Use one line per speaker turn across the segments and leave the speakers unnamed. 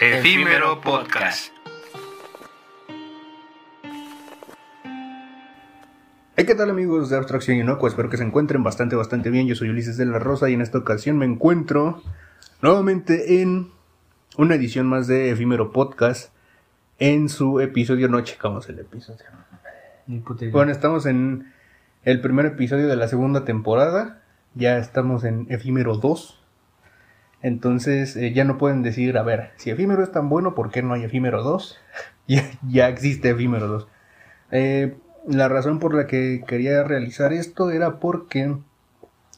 Efímero Podcast.
Hey, ¿qué tal amigos de Abstracción Inocua? Espero que se encuentren bastante, bastante bien. Yo soy Ulises de la Rosa y en esta ocasión me encuentro nuevamente en una edición más de Efímero Podcast. En su episodio, no checamos el episodio. Bueno, estamos en el primer episodio de la segunda temporada. Ya estamos en Efímero 2. Entonces eh, ya no pueden decir, a ver, si Efímero es tan bueno, ¿por qué no hay Efímero 2? ya, ya existe Efímero 2. Eh, la razón por la que quería realizar esto era porque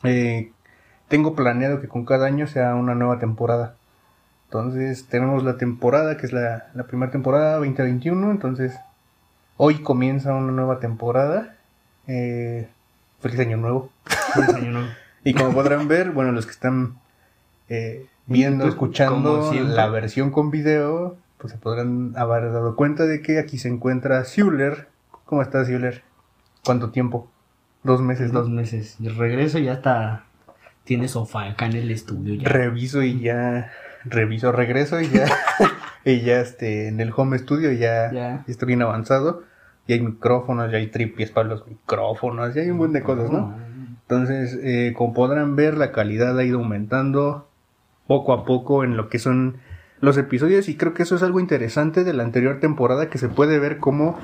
eh, tengo planeado que con cada año sea una nueva temporada. Entonces tenemos la temporada, que es la, la primera temporada 2021. Entonces hoy comienza una nueva temporada. Eh, feliz año nuevo.
Feliz año nuevo.
y como podrán ver, bueno, los que están eh, viendo, escuchando la versión con video, pues se podrán haber dado cuenta de que aquí se encuentra Schuller. ¿Cómo estás, Schuller? ¿Cuánto tiempo? Dos meses.
Dos meses. Regreso y ya está. Tiene sofá acá en el estudio. Ya.
Reviso y ya. Reviso, regreso y ya. y ya este, en el home studio ya,
Ya.
está bien avanzado. Y hay micrófonos, ya hay tripies para los micrófonos, ya hay un buen de cosas, ¿no? Entonces, eh, como podrán ver, la calidad ha ido aumentando poco a poco en lo que son los episodios y creo que eso es algo interesante de la anterior temporada que se puede ver cómo,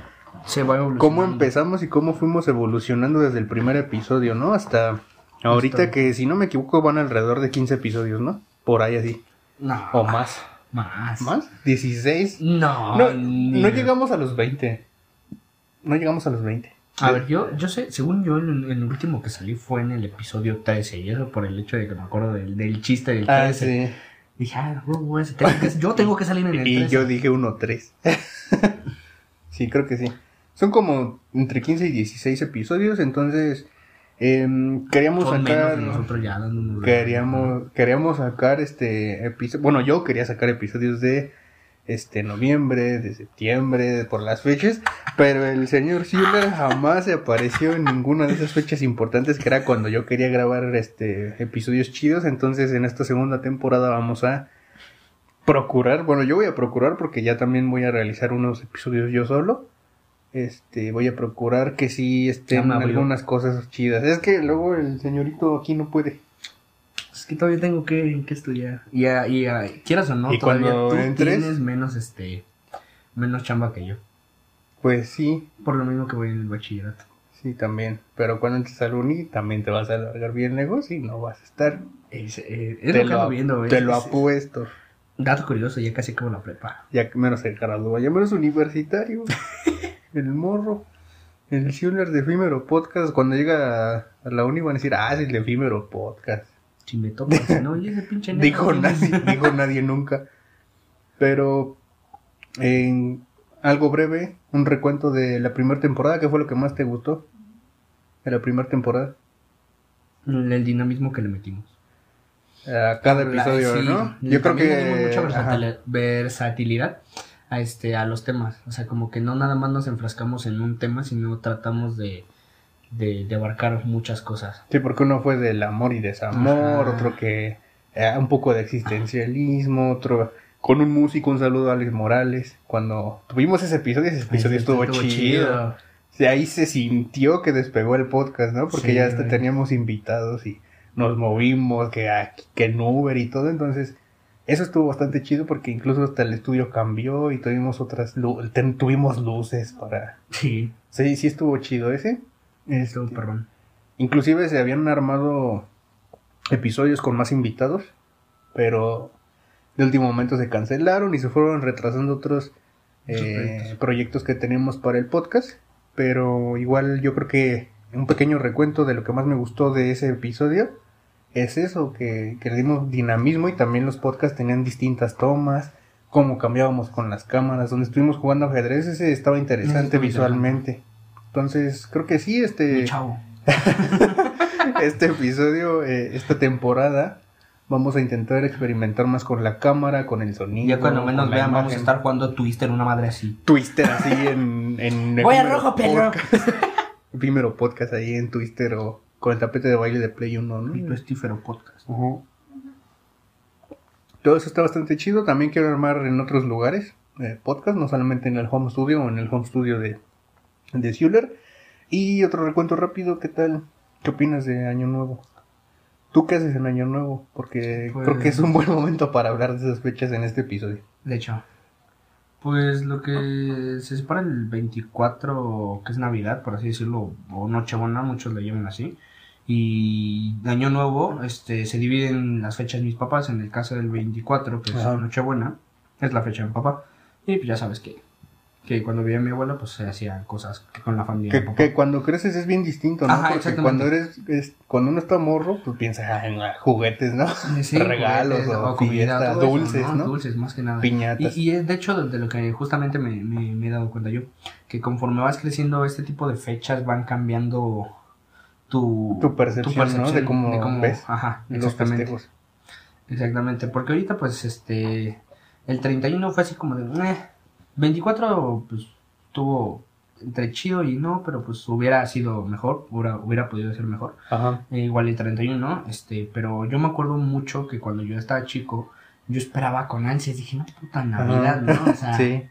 Se va
cómo empezamos y cómo fuimos evolucionando desde el primer episodio, ¿no? Hasta ahorita
Hasta-
que si no me equivoco van alrededor de 15 episodios, ¿no? Por ahí así.
No.
O más.
Más.
¿Más? ¿16?
No.
No llegamos a los 20. No llegamos a los 20.
A ver, yo, yo sé, según yo, el, el último que salí fue en el episodio 13. Y eso por el hecho de que me acuerdo del, del chiste del 13.
Ah, sí.
Dije, ah, huevo, ese, tengo que- yo tengo que salir en el
Y
13.
yo dije 1-3. sí, creo que sí. Son como entre 15 y 16 episodios, entonces em, queríamos
Son menos
sacar...
nosotros ya
Queríamos, queríamos sacar este episodio... Bueno, yo quería sacar episodios de este noviembre, de septiembre, por las fechas, pero el señor Schuller jamás se apareció en ninguna de esas fechas importantes que era cuando yo quería grabar este episodios chidos, entonces en esta segunda temporada vamos a procurar, bueno, yo voy a procurar porque ya también voy a realizar unos episodios yo solo. Este, voy a procurar que sí estén algunas cosas chidas. Es que luego el señorito aquí no puede.
Es que todavía tengo que, que estudiar. Y, a- y a- quieras o no,
Y
todavía tú
entres-
tienes menos, este, menos chamba que yo.
Pues sí,
Por lo mismo que voy en el bachillerato.
sí también. Pero cuando entres al uni también te vas a alargar bien el negocio y no vas a estar.
Es, eh, es
te
lo viendo,
te lo
Es-
apuesto.
Dato curioso, ya casi como la prepa.
Ya menos se gradúa, ya menos universitario. el morro. El Schuller de Efímero Podcast. Cuando llega a, a la uni van a decir, ah, es el de Efímero Podcast.
Si me no, y ese pinche negro,
Dijo nadie, dijo nadie nunca. Pero en algo breve, un recuento de la primera temporada, ¿qué fue lo que más te gustó? De la primera temporada.
El dinamismo que le metimos.
A cada
La-
episodio,
sí,
¿no? Yo creo que
mucha versatil- versatilidad a este a los temas. O sea, como que no nada más nos enfrascamos en un tema, sino tratamos de, de, de abarcar muchas cosas.
Sí, porque uno fue del amor y desamor,
Ajá.
otro que eh, un poco de existencialismo, otro con un músico, un saludo a Alex Morales. Cuando tuvimos ese episodio, ese episodio estuvo, chido. Sí, ahí se sintió que despegó el podcast, ¿no? Porque
Sí,
ya hasta teníamos invitados y nos movimos, que, aquí- que en Uber y todo. Entonces, eso estuvo bastante chido porque incluso hasta el estudio cambió y tuvimos otras, lu- tuvimos luces para...
Sí,
Sí, sí estuvo chido ese. Este,
perrón.
Inclusive se habían armado episodios con más invitados, pero de último momento se cancelaron y se fueron retrasando otros eh,
proyectos.
que teníamos para el podcast. Pero igual yo creo que un pequeño recuento de lo que más me gustó de ese episodio es eso, que, que le dimos dinamismo y también los podcasts tenían distintas tomas, cómo cambiábamos con las cámaras, donde estuvimos jugando ajedrez, ese estaba interesante visualmente. Entonces, creo que sí, este,
chavo.
este episodio, eh, esta temporada, vamos a intentar experimentar más con la cámara, con el sonido.
Ya cuando menos vean, vamos a estar jugando Twister, una madre así.
Twister así en... en
Voy a rojo, perro.
podcast. Efímero podcast ahí en Twister o con el tapete de baile de Play 1, ¿no?
Pito Estífero Podcast.
Todo eso está bastante chido. También quiero armar en otros lugares eh, podcast, no solamente en el home studio o en el home studio de, de Schuller. Y otro recuento rápido, ¿qué tal? ¿Qué opinas de Año Nuevo? ¿Tú qué haces en Año Nuevo? Porque creo que es un buen momento para hablar de esas fechas en este episodio.
De hecho. Pues lo que se separa el 24, que es Navidad, por así decirlo, o Nochebuena, muchos lo llaman así. Y Año Nuevo, este, se dividen las fechas de mis papás. En el caso del 24, que es. Nochebuena, es la fecha de mi papá. Y pues ya sabes que, que cuando vivía mi abuela, pues se hacían cosas que con la familia.
Que, cuando creces es bien distinto, ¿no?
Ajá,
Porque cuando eres, es- cuando uno está morro, pues piensas "Ah, en juguetes, ¿no?
Sí,
Regalos
juguetes,
o,
comida,
fiestas,
todo eso,
dulces, ¿no?
Dulces, más que nada.
Piñatas.
Y, y es de hecho de, lo que justamente me, me- me he dado cuenta yo, que conforme vas creciendo, este tipo de fechas van cambiando tu,
Tu percepción, ¿no? De cómo ves
Ajá,
los
exactamente.
festejos.
Exactamente, porque ahorita pues este, el 31 fue así como de, "Eh", 24 pues tuvo entre chido y no, pero pues hubiera sido mejor, hubiera, hubiera podido ser mejor.
Ajá.
Eh, igual el 31, este, pero yo me acuerdo mucho que cuando yo estaba chico, yo esperaba con ansias, dije, no, puta Navidad, ¿no? O sea,
Sí.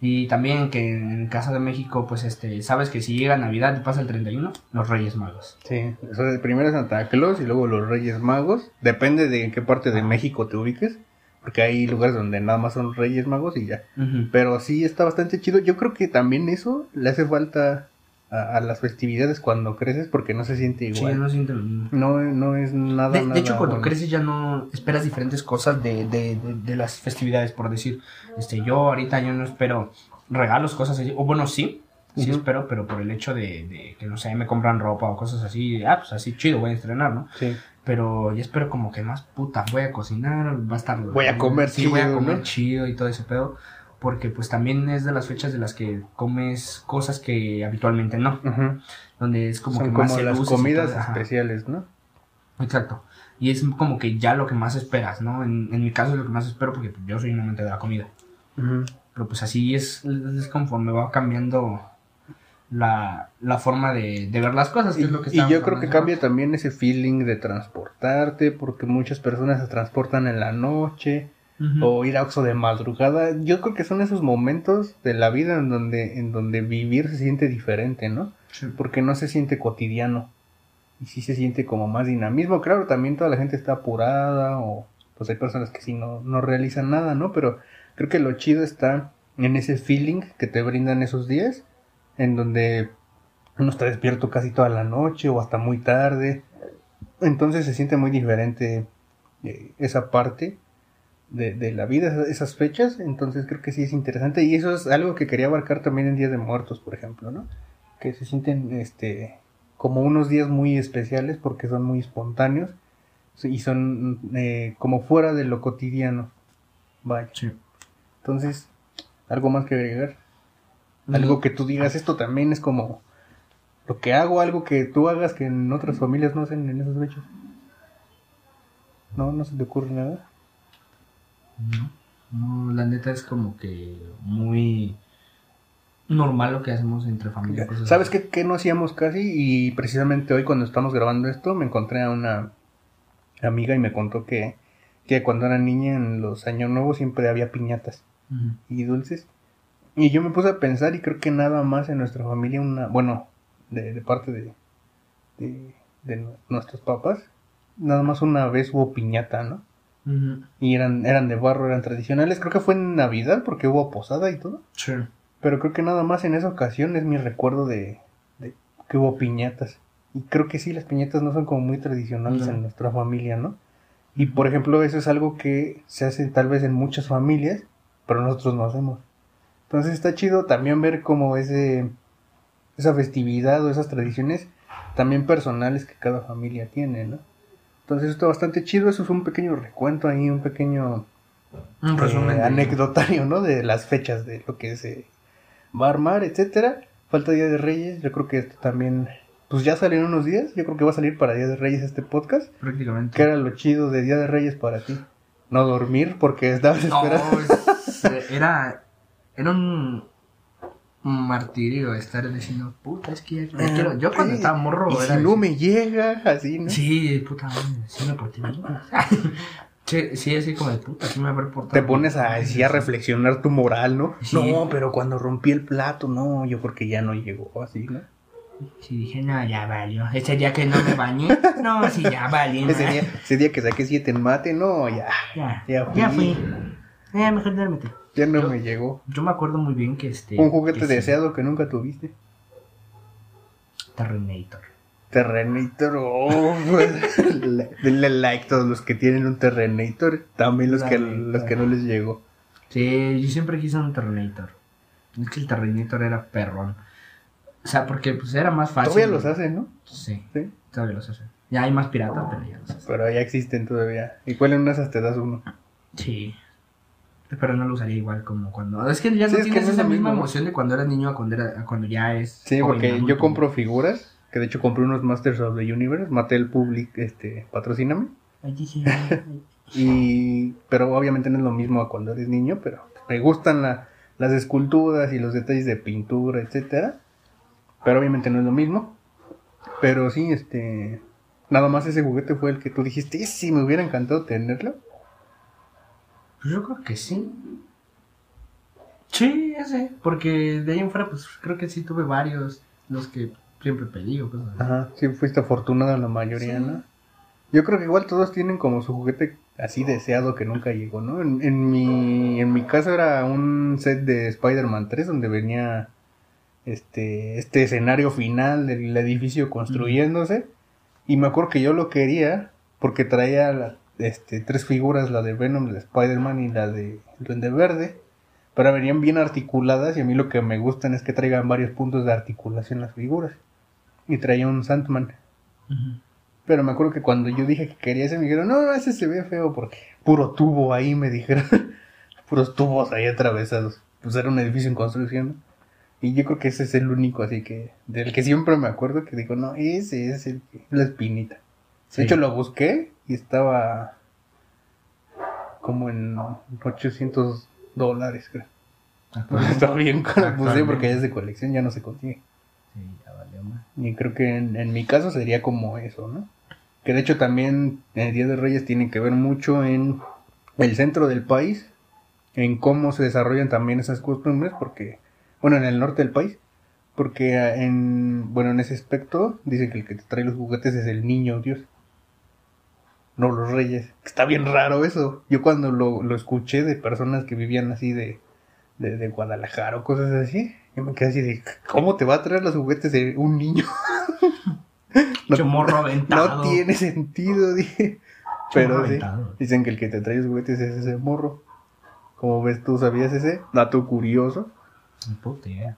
y también que en casa de México, pues, este, sabes que si llega Navidad y pasa el 31, los Reyes Magos.
Sí, o sea, primero Santa Claus y luego los Reyes Magos. Depende de en qué parte de México te ubiques. Porque hay lugares donde nada más son Reyes Magos y ya. Pero sí está bastante chido. Yo creo que también eso le hace falta a, a las festividades cuando creces porque no se siente
Sí,
igual.
no siento lo mismo.
no, no es nada,
De, de hecho, cuando
bueno.
creces ya no esperas diferentes cosas de, de, de, de las festividades, por decir, este, yo ahorita yo no espero regalos, cosas así, o bueno, sí, sí espero, pero por el hecho de, de que, no sé, me compran ropa o cosas así, ah, pues así chido, voy a estrenar, ¿no?
Sí.
Pero yo espero como que más puta, voy a cocinar, va a estar...
Voy a comer
sí, voy a comer
¿no?
chido y todo ese pedo. Porque pues también es de las fechas de las que comes cosas que habitualmente no. Donde es como
Son
que más
como
se
las comidas
todo,
especiales, ¿no?
Exacto. Y es como que ya lo que más esperas, ¿no? En, en mi caso es lo que más espero porque pues, yo soy un amante de la comida. Pero pues así es, es conforme va cambiando la, la forma de, de ver las cosas. que
Y,
es lo que
y yo creo que cambia también ese feeling de transportarte, porque muchas personas se transportan en la noche, o ir a Oxxo de madrugada. Yo creo que son esos momentos de la vida en donde, en donde vivir se siente diferente, ¿no?
Sí.
Porque no se siente cotidiano. Y sí se siente como más dinamismo. Claro, también toda la gente está apurada, o pues hay personas que sí no, no realizan nada, ¿no? Pero creo que lo chido está en ese feeling que te brindan esos días, en donde uno está despierto casi toda la noche o hasta muy tarde. Entonces se siente muy diferente eh, esa parte de, de la vida, esas- esas fechas. Entonces creo que sí es interesante. Y eso es algo que quería abarcar también en Día de Muertos, por ejemplo, ¿no? Que se sienten este como unos días muy especiales porque son muy espontáneos y son eh, como fuera de lo cotidiano. Vaya.
Sí.
Entonces, algo más que agregar. Algo que tú digas, esto también es como lo que hago, algo que tú hagas que en otras familias no hacen en esas fechas. No, no se te ocurre nada.
No, no, la neta es como que muy normal lo que hacemos entre familia. cosas
¿Sabes qué, qué no hacíamos casi? Y precisamente hoy cuando estamos grabando esto me encontré a una amiga y me contó que, que cuando era niña en los años nuevos siempre había piñatas y dulces. Y yo me puse a pensar y creo que nada más en nuestra familia, una bueno, de, de parte de, de, de nu- nuestros papás, nada más una vez hubo piñata, ¿no? Y eran, eran de barro, eran tradicionales. Creo que fue en Navidad porque hubo posada y todo.
Sí.
Pero creo que nada más en esa ocasión es mi recuerdo de, de que hubo piñatas. Y creo que sí, las piñatas no son como muy tradicionales
No.
en nuestra familia, ¿no? Y por ejemplo, eso es algo que se hace tal vez en muchas familias, pero nosotros no hacemos. Entonces está chido también ver como ese, esa festividad o esas tradiciones también personales que cada familia tiene, ¿no? Entonces está bastante chido, eso es un pequeño recuento ahí, un pequeño
Un
eh,
resumen.
anecdotario, ¿no? De las fechas de lo que se va a armar, etcétera. Falta Día de Reyes, yo creo que esto también, pues ya salió en unos días, yo creo que va a salir para Día de Reyes este podcast.
Prácticamente.
¿Qué era lo chido de Día de Reyes para ti? No dormir porque estabas
No,
esperando.
es- era, era un, un martirio estar diciendo, puta, es que ya, ya quiero. Yo cuando estaba morro
y
era.
si no me llega, así, ¿no?
Sí, puta sí me porté bien. Sí, sí, así como de puta, sí me habré portado.
Te pones a, así a reflexionar tu moral, ¿no?
Sí.
No, pero cuando rompí el plato, no, yo porque ya no llegó así, ¿no?
Sí, dije, no, ya valió. Ese día que no me bañé, no, sí, ya valió.
Ese día, ese día que saqué siete en mate, no, ya,
Ya,
Ya
ya
fui.
fui. Ya, mejor duérmete.
Ya no me llegó.
Yo me acuerdo muy bien que este.
Un juguete
que sí,
deseado que nunca tuviste.
Terminator.
Terrenator, oh, pues, le- denle like todos los que tienen un Terrenator, también los que, los que no les llegó.
Sí, yo siempre quise un Terminator. Es que el Terminator era perrón. O sea, porque pues era más fácil.
Todavía los hacen, ¿no?
Sí,
Sí.
todavía los hacen. Ya hay más piratas, pero ya los hacen.
Pero ya existen todavía. ¿Y cuál en unas te das uno?
Sí. Pero no lo usaría igual como cuando. Es que ya
Sí,
no
es que no
esa misma emoción de cuando eras niño a cuando, era, a cuando ya es.
Sí, porque
adulto.
yo compro figuras, que de hecho compré unos Masters of the Universe, Mattel Public, este, patrocíname. Y, pero obviamente no es lo mismo a cuando eres niño, pero me gustan la- las esculturas y los detalles de pintura, etcétera. Pero obviamente no es lo mismo. Pero sí, este, nada más ese juguete fue el que tú dijiste, "Ese sí, me hubiera encantado tenerlo.
Pues yo creo que sí. Sí, ese. Porque de ahí en fuera, pues creo que sí tuve varios. Los que siempre pedí o cosas así.
Ajá, sí fuiste afortunado en la mayoría,
Sí.
¿no? Yo creo que igual todos tienen como su juguete así deseado que nunca llegó, ¿no? En, en mi, en mi caso era un set de Spider-Man 3 donde venía este, este escenario final del edificio construyéndose. Y me acuerdo que yo lo quería porque traía la- este, tres figuras, la de Venom, la de Spider-Man y la de Duende Verde. Pero venían bien articuladas y a mí lo que me gustan es que traigan varios puntos de articulación las figuras. Y traía un Sandman. Pero me acuerdo que cuando yo dije que quería ese, me dijeron, no, ese se ve feo porque puro tubo ahí, me dijeron. Puros tubos ahí atravesados. Pues era un edificio en construcción. ¿no? Y yo creo que ese es el único, así que, del que siempre me acuerdo que digo, no, ese es el la espinita.
Sí.
De hecho, lo busqué y estaba como en 800 dólares, creo. Estaba bien caro, pues sí, porque es de colección, ya no se consigue.
Sí, ya valió más.
Y creo que en, en mi caso sería como eso, ¿no? Que de hecho también el Día de Reyes tiene que ver mucho en el centro del país, en cómo se desarrollan también esas costumbres, porque, bueno, en el norte del país, porque ah, en, bueno, en ese aspecto dicen que el que te trae los juguetes es el niño Dios, no los reyes. Está bien raro eso. Yo cuando lo, lo escuché de personas que vivían así de, de, de Guadalajara o cosas así, yo me quedé así de, ¿cómo te va a traer los juguetes de un niño?
Pinche morro aventado.
No tiene sentido, dije. Pero sí, dicen que el que te trae los juguetes es ese morro. Como ves, tú sabías ese dato curioso.
Puta idea.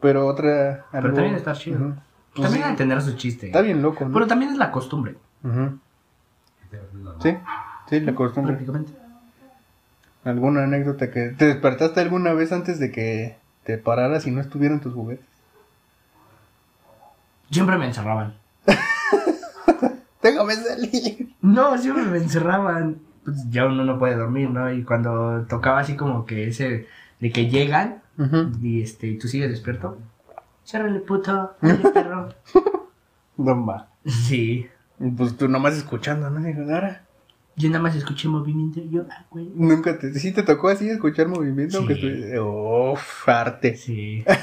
Pero otra.
Pero también está chido.
Pues
También
sí,
a entender su chiste.
está bien loco, ¿no?
Pero también es la costumbre,
Ujú. Sí, sí, la costumbre.
prácticamente.
¿Alguna anécdota que te despertaste alguna vez antes de que te pararas y no estuvieran tus juguetes?
Siempre me encerraban.
Déjame salir.
No, siempre me encerraban. Pues ya uno no puede dormir, ¿no? Y cuando tocaba así como que ese de que llegan y este y tú sigues despierto. Ciérrale, puto. Dale, perro.
Va.
Sí.
Pues tú nomás escuchando, ¿no? Digo, ahora.
Yo nada más escuché movimiento yo, ah, güey.
Nunca te. Sí te tocó así escuchar movimiento,
Sí.
aunque estuviese. Uf, arte.
Sí.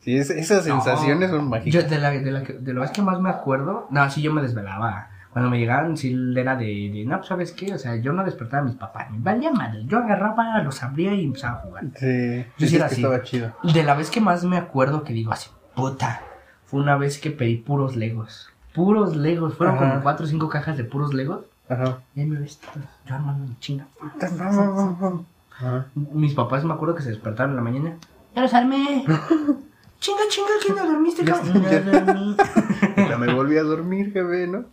Sí, es- esas sensaciones
No.
son
Yo
mágicas.
de la, de la, de vez que más me acuerdo, no, sí yo me desvelaba. Cuando me llegaban, sí era de, de, no, pues sabes qué, o sea, yo no despertaba a mis papás, me valía madre. Yo agarraba, los abría y empezaba a jugar.
Sí,
Yo sí era así.
estaba chido.
De la vez que más me acuerdo que digo así, puta, fue una vez que pedí puros legos. Puros legos, fueron
Ajá.
como cuatro o cinco cajas de puros legos.
Ajá.
Y ahí me ves, yo armando mi chinga.
Ajá.
Mis papás me acuerdo que se despertaron en la mañana. ¡Ya los armé! chinga, chinga, ¿quién no dormiste,
Ya
cabrón?
ya. Me volví a dormir, jefe, ¿no?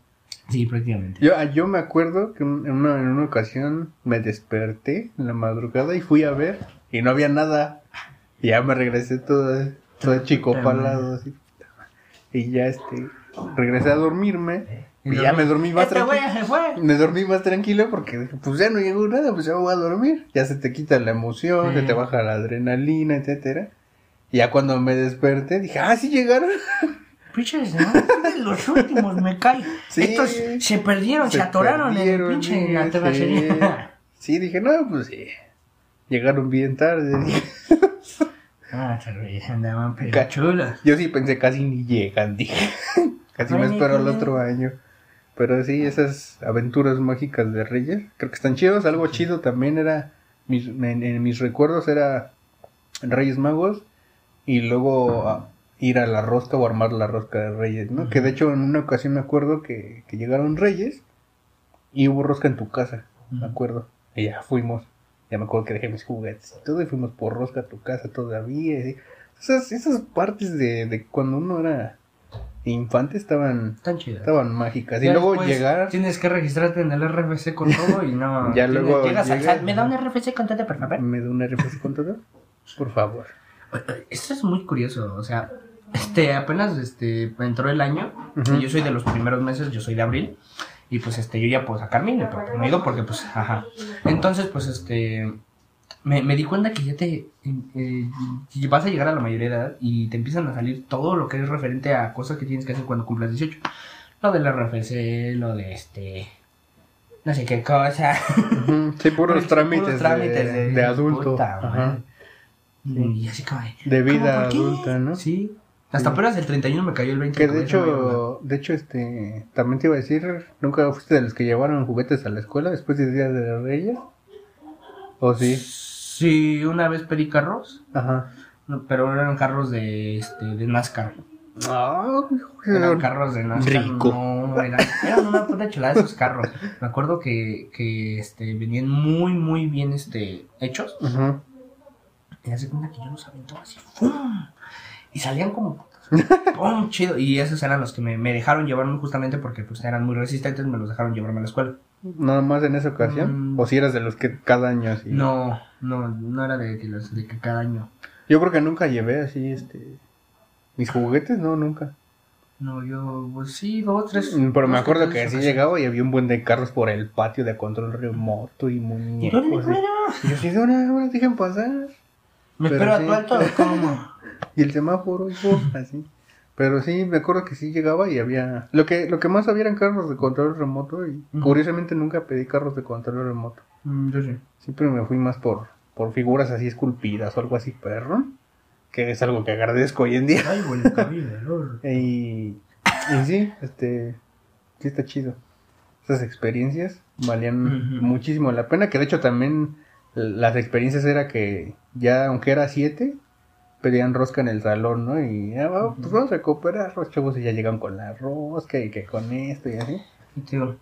Sí, prácticamente.
Yo, ah, yo me acuerdo que en una, en una ocasión me desperté en la madrugada y fui a ver y no había nada. Y ya me regresé todo, todo chico palado así. Y ya este regresé a dormirme y ya me dormí más
Este
tranquilo.
se fue.
Me dormí más tranquilo porque dije, pues ya no llegó nada, pues ya me voy a dormir. Ya se te quita la emoción, se te baja la adrenalina, etcétera. Y ya cuando me desperté dije, ah, sí llegaron.
Pinches, ¿no? Los últimos, me cae.
Sí.
Estos se perdieron, se, atoraron en el pinche
sí,
la terracería.
Sí, dije, no, pues sí. Llegaron bien tarde.
Ah, andaban pero
Ca-
chulas.
Yo sí pensé casi ni llegan, dije. Casi me espero el otro año. Pero sí, esas aventuras mágicas de Reyes, creo que están chidos. Algo chido también era, mis, en, en mis recuerdos era Reyes Magos y luego a- ir a la rosca o armar la rosca de Reyes, ¿no? Que de hecho en una ocasión me acuerdo que, que llegaron Reyes y hubo rosca en tu casa, me acuerdo. Y ya fuimos, ya me acuerdo que dejé mis juguetes y todo y fuimos por rosca a tu casa todavía. esas, esas partes de, de cuando uno era infante estaban
Están chidas.
estaban mágicas. Y luego llegar.
Tienes que registrarte en el RFC con todo y no.
Ya
tienes-
luego
Llegas al
llega-
SAT, ¿Me da un RFC con todo, por favor?
¿Me da un RFC con todo? Por favor.
Esto es muy curioso, o sea, este, apenas este, entró el año, y yo soy de los primeros meses, yo soy de abril, y pues este, yo ya puedo sacar mi ido porque pues, ajá. Entonces, pues este, me, me di cuenta que ya te, eh, eh, vas a llegar a la mayoría de edad y te empiezan a salir todo lo que es referente a cosas que tienes que hacer cuando cumplas 18. Lo del RFC, lo de este, no sé qué cosa.
Sí, puros
Puros
trámites,
trámites
de,
de-
de adulto.
puta
Ajá.
madre. Y así como de,
vida adulta, ¿no?
Sí. Hasta apenas el 31 me cayó el 20.
Que de hecho, de hecho, este, también te iba a decir, ¿nunca fuiste de los que llevaron juguetes a la escuela después del Día de la Reyes? ¿O sí?
Sí, una vez pedí carros,
Ajá.
no, pero eran carros de, este, de NASCAR.
Ah,
Eran carros de NASCAR.
Rico.
No, eran, eran una puta chulada esos carros. Me acuerdo que, que este, venían muy, muy bien este, hechos.
Ujú.
Y hace cuenta que yo los aventaba así. ¡fum! Y salían como. ¡Pum! Chido. Y esos eran los que me, me dejaron llevarme justamente porque pues eran muy resistentes. Me los dejaron llevarme a la escuela.
Nada más en esa ocasión.
Mm.
¿O si eras de los que cada año así?
No, no, no era de que, los, de que cada año.
Yo creo que nunca llevé así, este, mis juguetes, no, nunca.
No, yo, pues sí, dos, tres.
Mm, Pero me acuerdo
tres
que así llegaba y había un buen de carros por el patio de control remoto y muñecos.
yo,
y- yo sí, de una, una, dejen pasar.
me
pero
espero a tu alto, ¿cómo?
Y el semáforo, hijo, así. Pero sí, me acuerdo que sí llegaba y había... Lo que, lo que más había eran carros de control remoto y
Ujú.
curiosamente nunca pedí carros de control remoto.
Mm, yo sí.
Siempre me fui más por, por figuras así esculpidas o algo así, perro. Que es algo que agradezco hoy en día.
Ay, el cabello,
Y, y sí, este, sí está chido. Esas experiencias valían
Ujú.
muchísimo la pena. Que de hecho también las experiencias era que ya, aunque era siete, pedían rosca en el salón, ¿no? Y ya, va, pues vamos a cooperar, los chavos y ya llegan con la rosca y que con esto y así.
Digo,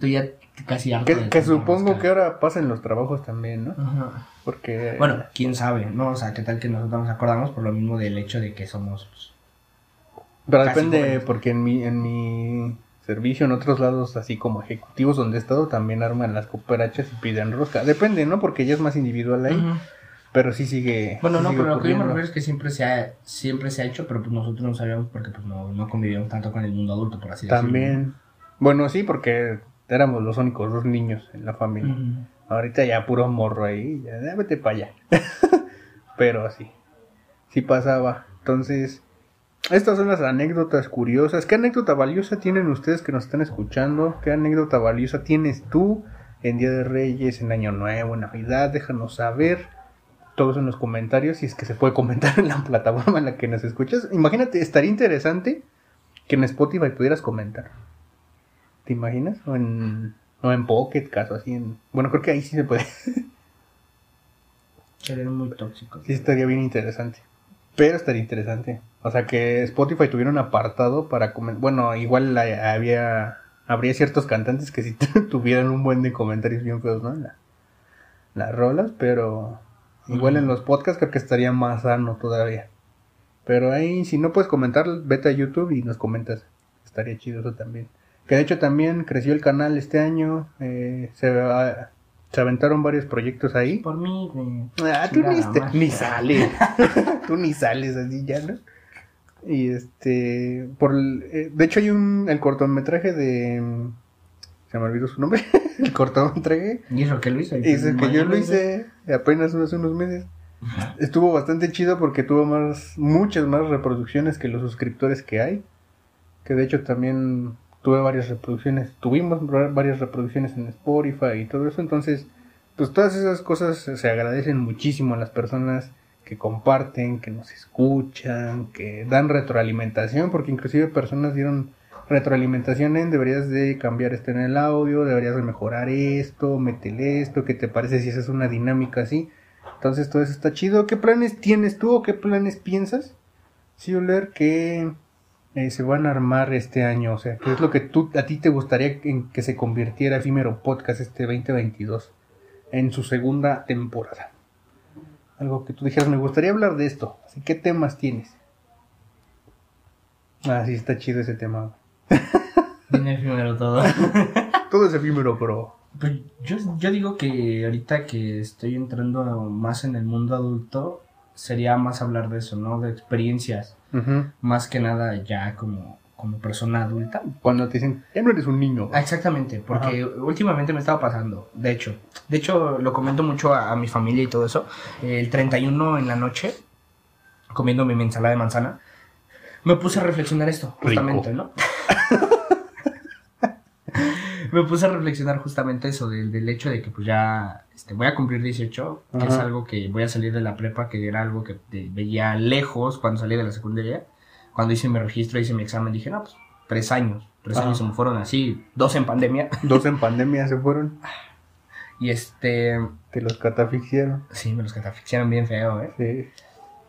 tú ya casi harto
Que,
de
que supongo que ahora pasan los trabajos también, ¿no?
Ajá.
Porque...
Bueno, quién sabe, ¿no? O sea, qué tal que nosotros nos acordamos por lo mismo del hecho de que somos. pues,
Pero depende,
jóvenes.
porque en mi, en mi servicio, en otros lados, así como ejecutivos donde he estado, también arman las cooperachas y piden rosca. Depende, ¿no? Porque ya es más individual ahí. Pero sí sigue.
Bueno,
sí
no,
sigue
pero lo que yo me refiero es que siempre se ha, siempre se ha hecho, pero pues nosotros no sabíamos porque pues no, no convivíamos tanto con el mundo adulto, por así decirlo.
También. Bueno, sí, porque éramos los únicos dos niños en la familia. Ahorita ya puro morro ahí, ya ya vete para allá. pero sí, sí pasaba. Entonces, estas son las anécdotas curiosas. ¿Qué anécdota valiosa tienen ustedes que nos están escuchando? ¿Qué anécdota valiosa tienes tú en Día de Reyes, en Año Nuevo, en Navidad? Déjanos saber. Todos en los comentarios, si es que se puede comentar en la plataforma en la que nos escuchas. Imagínate, estaría interesante que en Spotify pudieras comentar. ¿Te imaginas? O en, o en Pocket, caso así. En, bueno, creo que ahí sí se puede.
Serían muy tóxicos.
Sí, estaría bien interesante. Pero estaría interesante. O sea, que Spotify tuviera un apartado para comentar. Bueno, igual había habría ciertos cantantes que sí tuvieran un buen de comentarios bien feos, ¿no? La- las rolas, pero igual en los podcasts creo que estaría más sano todavía. Pero ahí, si no puedes comentar, vete a YouTube y nos comentas. Estaría chido eso también. Que de hecho también creció el canal este año. eh, se, ah, se aventaron varios proyectos ahí.
Por mí, güey.
Ah, tú ni, te- ni sales. tú ni sales así ya, ¿no? Y este. por eh, De hecho, hay un. El cortometraje de. Se me olvidó su nombre. el cortometraje.
¿Y eso que lo hizo?
Es el que yo lo hice apenas hace unos meses. estuvo bastante chido porque tuvo más, muchas más reproducciones que los suscriptores que hay. Que de hecho también tuve varias reproducciones, tuvimos varias reproducciones en Spotify y todo eso. Entonces, pues todas esas cosas se agradecen muchísimo a las personas que comparten, que nos escuchan, que dan retroalimentación, porque inclusive personas dieron retroalimentación en deberías de cambiar esto en el audio, deberías de mejorar esto, métele esto, ¿qué te parece si esa es una dinámica así? Entonces todo eso está chido. ¿Qué planes tienes tú o qué planes piensas? Sí, Oler, que eh, se van a armar este año? O sea, ¿qué es lo que a ti te gustaría en que se convirtiera Efímero Podcast este 2022 en su segunda temporada? Algo que tú dijeras, me gustaría hablar de esto. ¿qué temas tienes? Ah, sí, está chido ese tema.
Viene efímero todo.
todo es efímero, pero...
Pues yo, yo digo que ahorita que estoy entrando más en el mundo adulto, sería más hablar de eso, ¿no? De experiencias. Más que nada ya como, como persona adulta.
Cuando te dicen, ya no eres un niño.
Ah, exactamente, porque últimamente me estaba pasando, de hecho. De hecho, lo comento mucho a, mi familia y todo eso. El 31 en la noche, comiendo mi ensalada de manzana, me puse a reflexionar esto, justamente, ¿no? me puse a reflexionar justamente eso, del, hecho de que pues ya este, voy a cumplir 18, que es algo que voy a salir de la prepa, que era algo que veía lejos cuando salí de la secundaria. Cuando hice mi registro, hice mi examen, dije, no, pues tres años. Tres años se me fueron así, dos en pandemia.
Dos en pandemia se fueron.
Y este...
Te los catafixiaron.
Sí, me los catafixiaron bien feo, ¿eh?
Sí.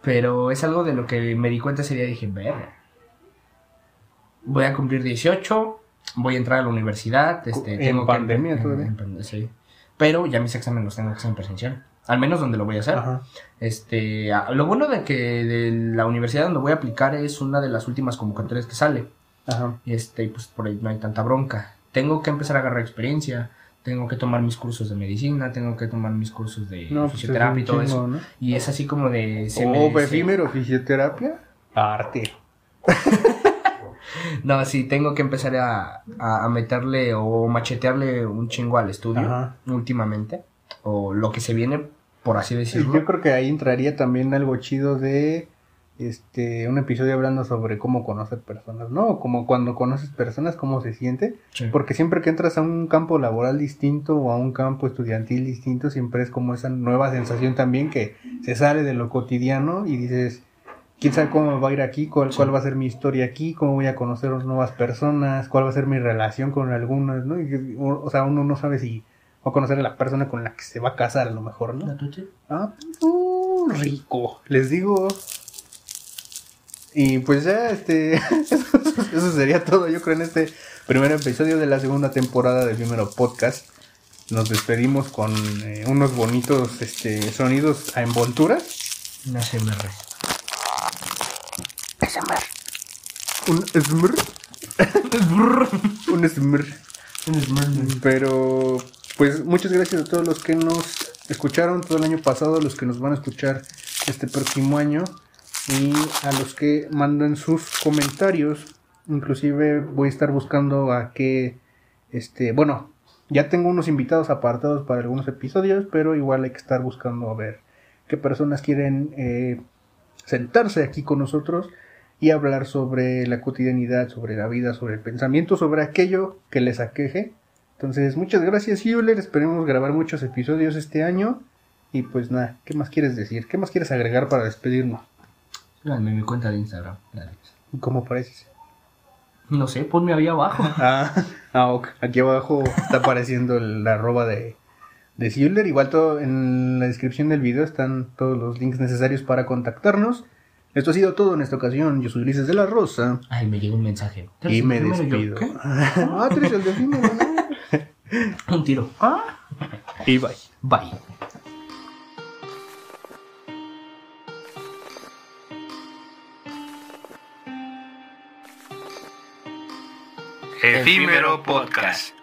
Pero es algo de lo que me di cuenta ese día, dije, ver, voy a cumplir 18, voy a entrar a la universidad. Este,
en tengo pandemia todavía.
sí. Pero ya mis exámenes los tengo que hacer en presencial. Al menos donde lo voy a hacer. Este, lo bueno de que de la universidad donde voy a aplicar es una de las últimas convocatorias que sale. Ajá. Este, pues por ahí no hay tanta bronca. Tengo que empezar a agarrar experiencia. Tengo que tomar mis cursos de medicina, tengo que tomar mis cursos de pues, fisioterapia y todo eso. Y es así como de...
Se oh, efímero, fisioterapia, arte.
no, sí, tengo que empezar a, a, meterle o machetearle un chingo al estudio últimamente. O lo que se viene, por así decirlo.
Yo creo que ahí entraría también algo chido de este un episodio hablando sobre cómo conocer personas, ¿no? Como cuando conoces personas, cómo se siente. Porque siempre que entras a un campo laboral distinto o a un campo estudiantil distinto, siempre es como esa nueva sensación también que se sale de lo cotidiano y dices, quién sabe cómo va a ir aquí, cuál, cuál va a ser mi historia aquí, cómo voy a conocer nuevas personas, cuál va a ser mi relación con algunas, ¿no? o, sea, uno no sabe si va a conocer a la persona con la que se va a casar a lo mejor, ¿no?
¿La
Ah, uh, rico. Les digo. Y pues ya, este, eso sería todo, yo creo, en este primer episodio de la segunda temporada del primero podcast. Nos despedimos con eh, unos bonitos este, sonidos a envoltura.
Una SMR.
SMR. Un SMR. un SMR.
Un SMR.
Pero, pues muchas gracias a todos los que nos escucharon todo el año pasado, los que nos van a escuchar este próximo año y a los que mandan sus comentarios. Inclusive voy a estar buscando a qué, este, bueno, ya tengo unos invitados apartados para algunos episodios, pero igual hay que estar buscando a ver qué personas quieren eh, sentarse aquí con nosotros y hablar sobre la cotidianidad, sobre la vida, sobre el pensamiento, sobre aquello que les aqueje. Entonces, muchas gracias, Euler. Esperemos grabar muchos episodios este año. Y pues nada, ¿qué más quieres decir? ¿Qué más quieres agregar para despedirnos?
Síganme mi cuenta de Instagram.
¿Cómo pareces?
No sé, ponme ahí abajo.
ah, ah aquí abajo está apareciendo el arroba de, de Igual todo en la descripción del video están todos los links necesarios para contactarnos. Esto ha sido todo en esta ocasión. Yo soy Ulises de la Rosa.
Ay, me llegó un mensaje.
Y me despido. ah, tú el delfín.
un tiro.
Ah. Y bye.
Bye.
Efímero Podcast.